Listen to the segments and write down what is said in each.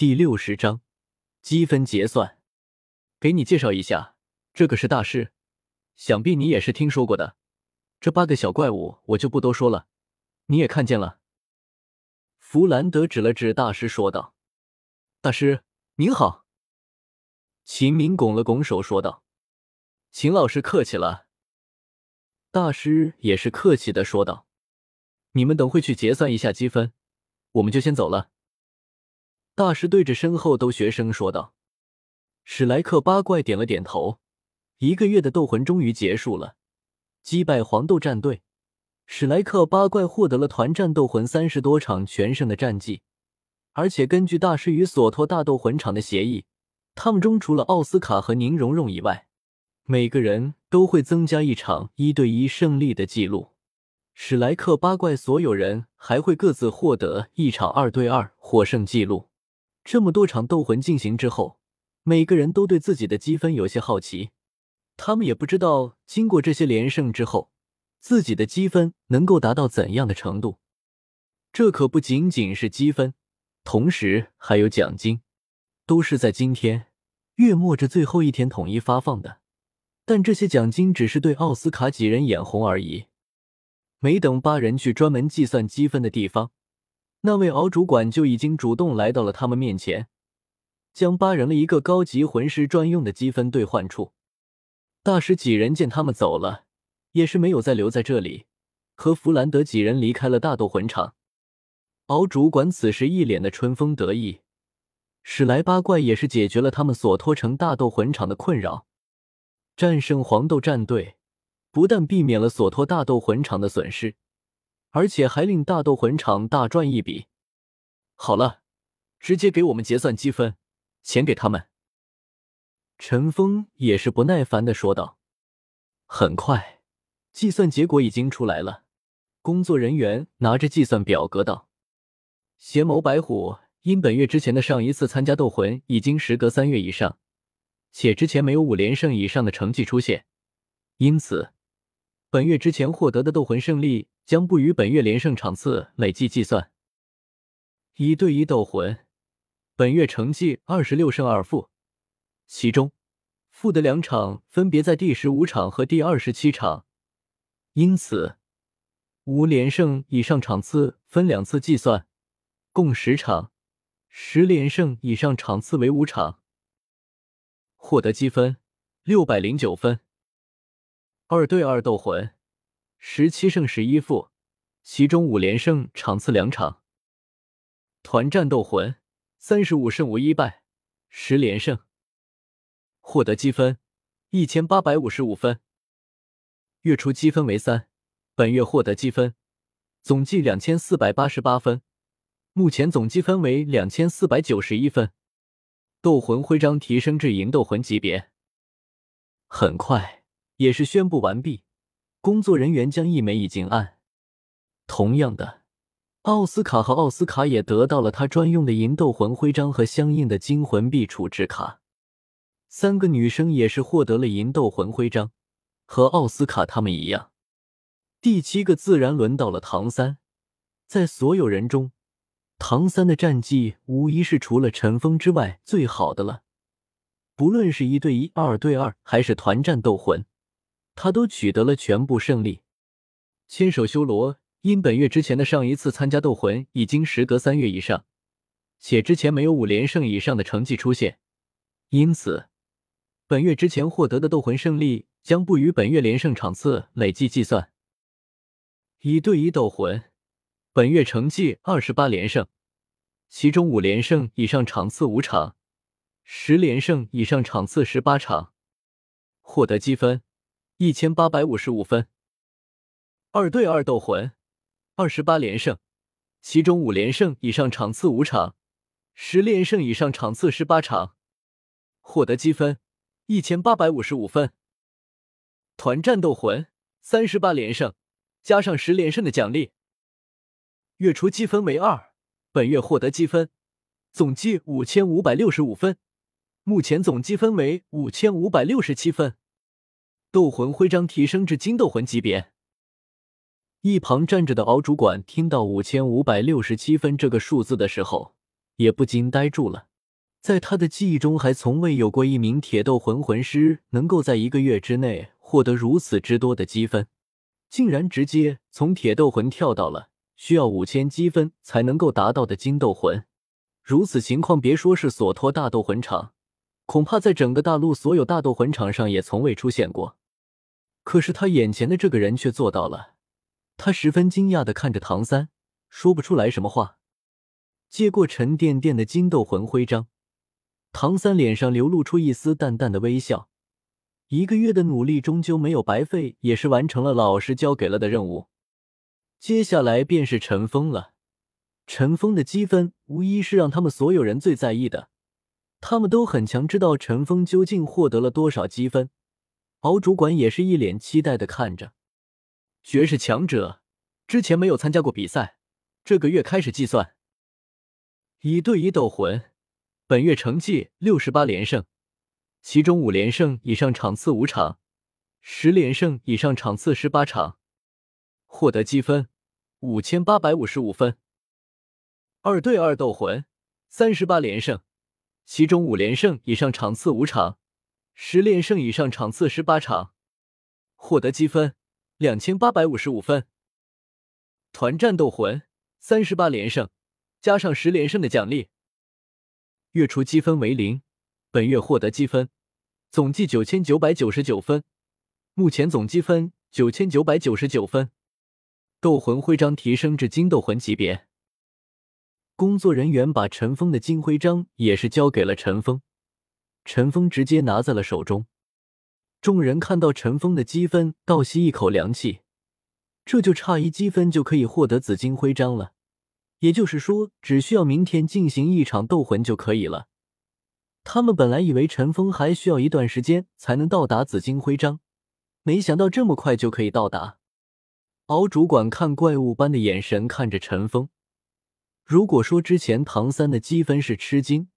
第六十章积分结算。给你介绍一下，这个是大师，想必你也是听说过的。这八个小怪物我就不多说了，你也看见了。弗兰德指了指大师说道：“大师您好。”秦明拱了拱手说道：“秦老师客气了。”大师也是客气的说道：“你们等会去结算一下积分，我们就先走了。”大师对着身后都学生说道：“史莱克八怪点了点头。一个月的斗魂终于结束了，击败黄豆战队，史莱克八怪获得了团战斗魂三十多场全胜的战绩。而且根据大师与索托大斗魂场的协议，他们中除了奥斯卡和宁荣荣以外，每个人都会增加一场一对一胜利的记录。史莱克八怪所有人还会各自获得一场二对二获胜记录。这么多场斗魂进行之后，每个人都对自己的积分有些好奇。他们也不知道经过这些连胜之后，自己的积分能够达到怎样的程度。这可不仅仅是积分，同时还有奖金，都是在今天月末这最后一天统一发放的。但这些奖金只是对奥斯卡几人眼红而已。没等八人去专门计算积分的地方。那位敖主管就已经主动来到了他们面前，将八人了一个高级魂师专用的积分兑换处。大师几人见他们走了，也是没有再留在这里，和弗兰德几人离开了大斗魂场。敖主管此时一脸的春风得意，史莱八怪也是解决了他们所托成大斗魂场的困扰，战胜黄豆战队，不但避免了所托大斗魂场的损失。而且还令大斗魂场大赚一笔。好了，直接给我们结算积分，钱给他们。陈峰也是不耐烦的说道。很快，计算结果已经出来了。工作人员拿着计算表格道：“邪眸白虎因本月之前的上一次参加斗魂已经时隔三月以上，且之前没有五连胜以上的成绩出现，因此本月之前获得的斗魂胜利。”将不与本月连胜场次累计计算。一对一斗魂，本月成绩二十六胜二负，其中负的两场分别在第十五场和第二十七场，因此五连胜以上场次分两次计算，共十场；十连胜以上场次为五场。获得积分六百零九分。二对二斗魂。十七胜十一负，其中五连胜场次两场。团战斗魂三十五胜无一败，十连胜。获得积分一千八百五十五分。月初积分为三，本月获得积分总计两千四百八十八分，目前总积分为两千四百九十一分。斗魂徽章提升至银斗魂级别。很快也是宣布完毕。工作人员将一枚已经按。同样的，奥斯卡和奥斯卡也得到了他专用的银斗魂徽章和相应的金魂币储值卡。三个女生也是获得了银斗魂徽章，和奥斯卡他们一样。第七个自然轮到了唐三，在所有人中，唐三的战绩无疑是除了陈峰之外最好的了。不论是一对一、二对二，还是团战斗魂。他都取得了全部胜利。千手修罗因本月之前的上一次参加斗魂已经时隔三月以上，且之前没有五连胜以上的成绩出现，因此本月之前获得的斗魂胜利将不与本月连胜场次累计计算。一对一斗魂本月成绩二十八连胜，其中五连胜以上场次五场，十连胜以上场次十八场，获得积分。一千八百五十五分。二对二斗魂，二十八连胜，其中五连胜以上场次五场，十连胜以上场次十八场，获得积分一千八百五十五分。团战斗魂，三十八连胜，加上十连胜的奖励，月初积分为二，本月获得积分总计五千五百六十五分，目前总积分为五千五百六十七分。斗魂徽章提升至金斗魂级别。一旁站着的敖主管听到五千五百六十七分这个数字的时候，也不禁呆住了。在他的记忆中，还从未有过一名铁斗魂魂师能够在一个月之内获得如此之多的积分，竟然直接从铁斗魂跳到了需要五千积分才能够达到的金斗魂。如此情况，别说是索托大斗魂场，恐怕在整个大陆所有大斗魂场上也从未出现过。可是他眼前的这个人却做到了，他十分惊讶的看着唐三，说不出来什么话。接过沉甸甸的金斗魂徽章。唐三脸上流露出一丝淡淡的微笑，一个月的努力终究没有白费，也是完成了老师交给了的任务。接下来便是陈峰了，陈峰的积分无疑是让他们所有人最在意的，他们都很强，知道陈峰究竟获得了多少积分。敖主管也是一脸期待的看着，绝世强者，之前没有参加过比赛，这个月开始计算，一对一斗魂。本月成绩六十八连胜，其中五连胜以上场次五场，十连胜以上场次十八场，获得积分五千八百五十五分。二对二斗魂三十八连胜，其中五连胜以上场次五场，十连胜以上场次十八场，获得积分两千八百五十五分。团战斗魂三十八连胜，加上十连胜的奖励。月初积分为零，本月获得积分总计九千九百九十九分，目前总积分九千九百九十九分。斗魂徽章提升至金斗魂级别。工作人员把陈峰的金徽章也是交给了陈峰，陈峰直接拿在了手中。众人看到陈峰的积分，倒吸一口凉气，这就差一积分就可以获得紫金徽章了。也就是说，只需要明天进行一场斗魂就可以了。他们本来以为陈峰还需要一段时间才能到达紫金徽章，没想到这么快就可以到达。敖主管看怪物般的眼神看着陈峰。如果说之前唐三的积分是吃惊，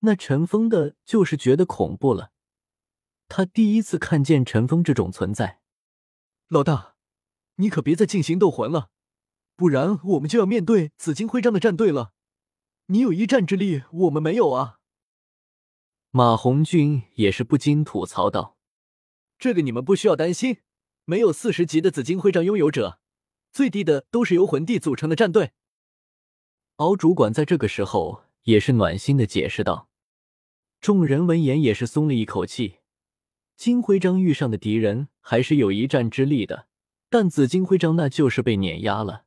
那陈峰的就是觉得恐怖了。他第一次看见陈峰这种存在。老大，你可别再进行斗魂了。不然我们就要面对紫金徽章的战队了。你有一战之力，我们没有啊。马红俊也是不禁吐槽道：“这个你们不需要担心，没有四十级的紫金徽章拥有者，最低的都是由魂帝组成的战队。”敖主管在这个时候也是暖心的解释道。众人闻言也是松了一口气。金徽章遇上的敌人还是有一战之力的，但紫金徽章那就是被碾压了。